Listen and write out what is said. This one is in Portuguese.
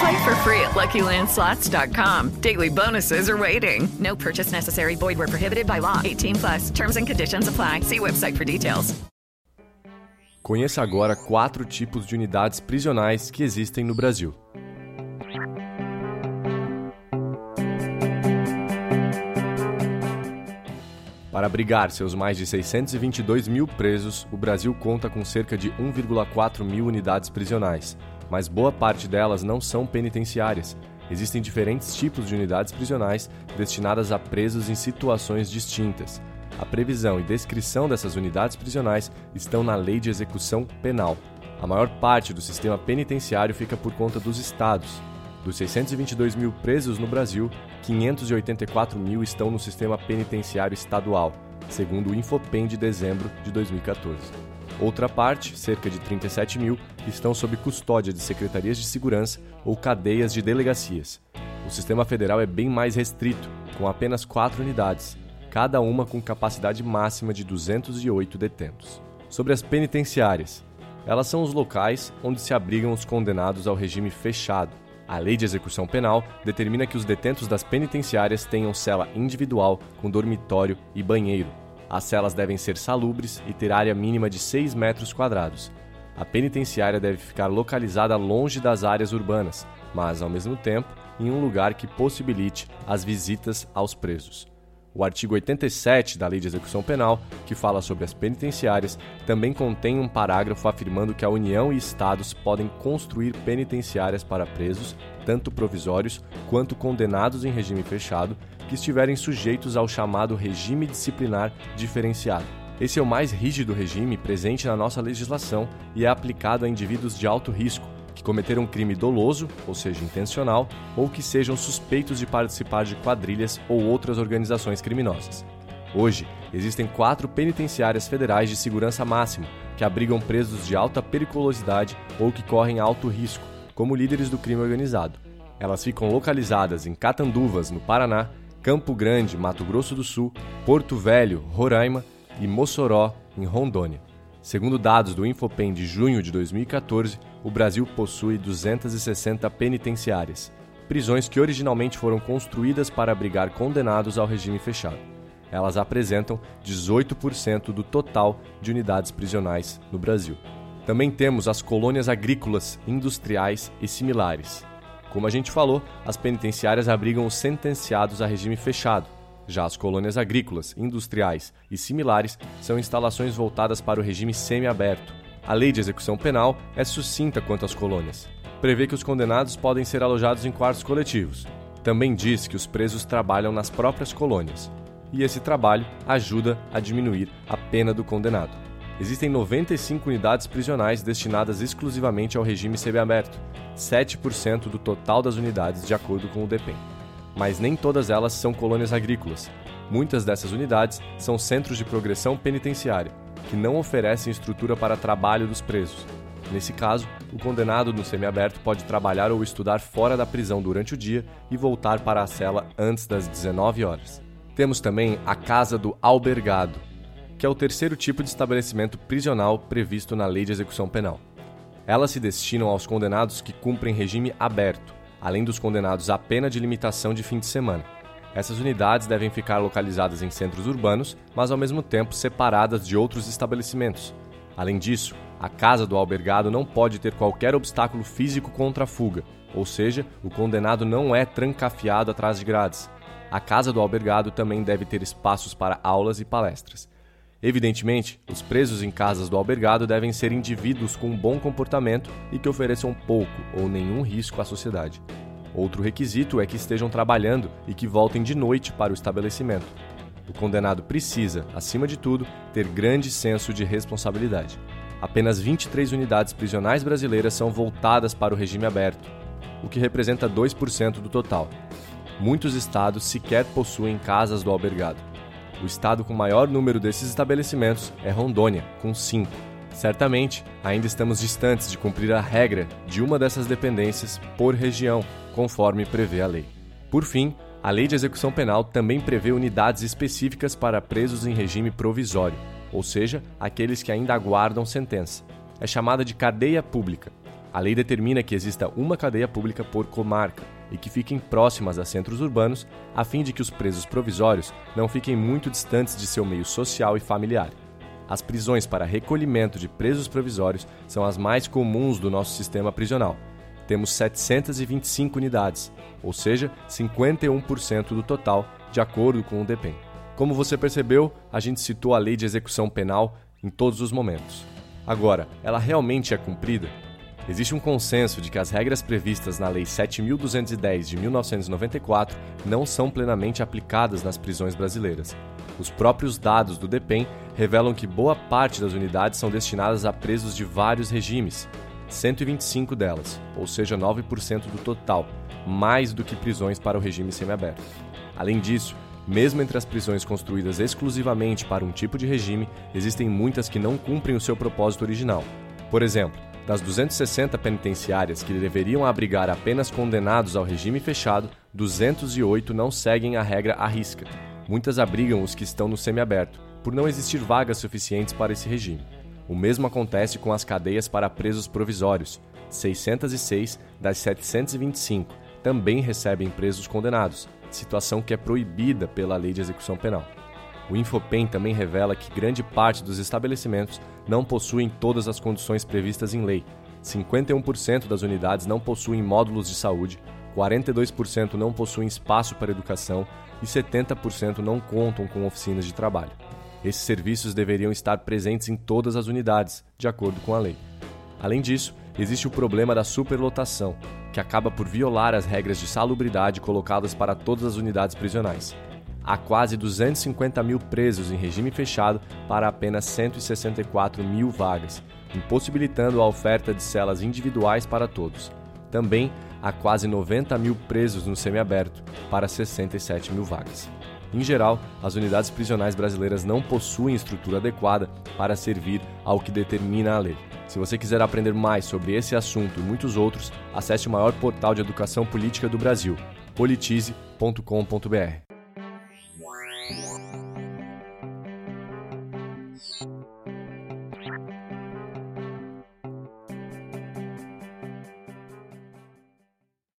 Play for free at LuckyLandSlots.com. Daily bonuses are waiting. No purchase necessary. Void where prohibited by law. 18 plus. Terms and conditions apply. See website for details. Conheça agora quatro tipos de unidades prisionais que existem no Brasil. Para abrigar seus mais de 622 mil presos, o Brasil conta com cerca de 1,4 mil unidades prisionais, mas boa parte delas não são penitenciárias. Existem diferentes tipos de unidades prisionais destinadas a presos em situações distintas. A previsão e descrição dessas unidades prisionais estão na Lei de Execução Penal. A maior parte do sistema penitenciário fica por conta dos estados. Dos 622 mil presos no Brasil, 584 mil estão no sistema penitenciário estadual, segundo o Infopem de dezembro de 2014. Outra parte, cerca de 37 mil, estão sob custódia de secretarias de segurança ou cadeias de delegacias. O sistema federal é bem mais restrito, com apenas quatro unidades, cada uma com capacidade máxima de 208 detentos. Sobre as penitenciárias, elas são os locais onde se abrigam os condenados ao regime fechado. A Lei de Execução Penal determina que os detentos das penitenciárias tenham cela individual com dormitório e banheiro. As celas devem ser salubres e ter área mínima de 6 metros quadrados. A penitenciária deve ficar localizada longe das áreas urbanas, mas, ao mesmo tempo, em um lugar que possibilite as visitas aos presos. O artigo 87 da Lei de Execução Penal, que fala sobre as penitenciárias, também contém um parágrafo afirmando que a União e Estados podem construir penitenciárias para presos, tanto provisórios quanto condenados em regime fechado, que estiverem sujeitos ao chamado regime disciplinar diferenciado. Esse é o mais rígido regime presente na nossa legislação e é aplicado a indivíduos de alto risco, que cometeram um crime doloso, ou seja, intencional, ou que sejam suspeitos de participar de quadrilhas ou outras organizações criminosas. Hoje, existem quatro penitenciárias federais de segurança máxima que abrigam presos de alta periculosidade ou que correm alto risco, como líderes do crime organizado. Elas ficam localizadas em Catanduvas, no Paraná, Campo Grande, Mato Grosso do Sul, Porto Velho, Roraima e Mossoró, em Rondônia. Segundo dados do Infopem de junho de 2014, o Brasil possui 260 penitenciárias, prisões que originalmente foram construídas para abrigar condenados ao regime fechado. Elas apresentam 18% do total de unidades prisionais no Brasil. Também temos as colônias agrícolas, industriais e similares. Como a gente falou, as penitenciárias abrigam os sentenciados a regime fechado. Já as colônias agrícolas, industriais e similares são instalações voltadas para o regime semiaberto. A lei de execução penal é sucinta quanto às colônias. Prevê que os condenados podem ser alojados em quartos coletivos. Também diz que os presos trabalham nas próprias colônias. E esse trabalho ajuda a diminuir a pena do condenado. Existem 95 unidades prisionais destinadas exclusivamente ao regime semiaberto, 7% do total das unidades, de acordo com o DEPEN. Mas nem todas elas são colônias agrícolas. Muitas dessas unidades são centros de progressão penitenciária, que não oferecem estrutura para trabalho dos presos. Nesse caso, o condenado no semiaberto pode trabalhar ou estudar fora da prisão durante o dia e voltar para a cela antes das 19 horas. Temos também a Casa do Albergado, que é o terceiro tipo de estabelecimento prisional previsto na Lei de Execução Penal. Elas se destinam aos condenados que cumprem regime aberto, além dos condenados à pena de limitação de fim de semana. Essas unidades devem ficar localizadas em centros urbanos, mas ao mesmo tempo separadas de outros estabelecimentos. Além disso, a casa do albergado não pode ter qualquer obstáculo físico contra a fuga, ou seja, o condenado não é trancafiado atrás de grades. A casa do albergado também deve ter espaços para aulas e palestras. Evidentemente, os presos em casas do albergado devem ser indivíduos com um bom comportamento e que ofereçam pouco ou nenhum risco à sociedade. Outro requisito é que estejam trabalhando e que voltem de noite para o estabelecimento. O condenado precisa, acima de tudo, ter grande senso de responsabilidade. Apenas 23 unidades prisionais brasileiras são voltadas para o regime aberto, o que representa 2% do total. Muitos estados sequer possuem casas do albergado. O estado com maior número desses estabelecimentos é Rondônia, com 5. Certamente, ainda estamos distantes de cumprir a regra de uma dessas dependências por região, conforme prevê a lei. Por fim, a Lei de Execução Penal também prevê unidades específicas para presos em regime provisório, ou seja, aqueles que ainda aguardam sentença. É chamada de cadeia pública. A lei determina que exista uma cadeia pública por comarca e que fiquem próximas a centros urbanos, a fim de que os presos provisórios não fiquem muito distantes de seu meio social e familiar. As prisões para recolhimento de presos provisórios são as mais comuns do nosso sistema prisional. Temos 725 unidades, ou seja, 51% do total, de acordo com o DEPEN. Como você percebeu, a gente citou a lei de execução penal em todos os momentos. Agora, ela realmente é cumprida? Existe um consenso de que as regras previstas na Lei 7.210 de 1994 não são plenamente aplicadas nas prisões brasileiras. Os próprios dados do DEPEN revelam que boa parte das unidades são destinadas a presos de vários regimes, 125 delas, ou seja, 9% do total, mais do que prisões para o regime semiaberto. Além disso, mesmo entre as prisões construídas exclusivamente para um tipo de regime, existem muitas que não cumprem o seu propósito original. Por exemplo, das 260 penitenciárias que deveriam abrigar apenas condenados ao regime fechado, 208 não seguem a regra à risca. Muitas abrigam os que estão no semiaberto, por não existir vagas suficientes para esse regime. O mesmo acontece com as cadeias para presos provisórios. 606 das 725 também recebem presos condenados, situação que é proibida pela Lei de Execução Penal. O Infopen também revela que grande parte dos estabelecimentos não possuem todas as condições previstas em lei. 51% das unidades não possuem módulos de saúde, 42% não possuem espaço para educação e 70% não contam com oficinas de trabalho. Esses serviços deveriam estar presentes em todas as unidades, de acordo com a lei. Além disso, existe o problema da superlotação, que acaba por violar as regras de salubridade colocadas para todas as unidades prisionais. Há quase 250 mil presos em regime fechado para apenas 164 mil vagas, impossibilitando a oferta de celas individuais para todos. Também há quase 90 mil presos no semiaberto para 67 mil vagas. Em geral, as unidades prisionais brasileiras não possuem estrutura adequada para servir ao que determina a lei. Se você quiser aprender mais sobre esse assunto e muitos outros, acesse o maior portal de educação política do Brasil, politize.com.br.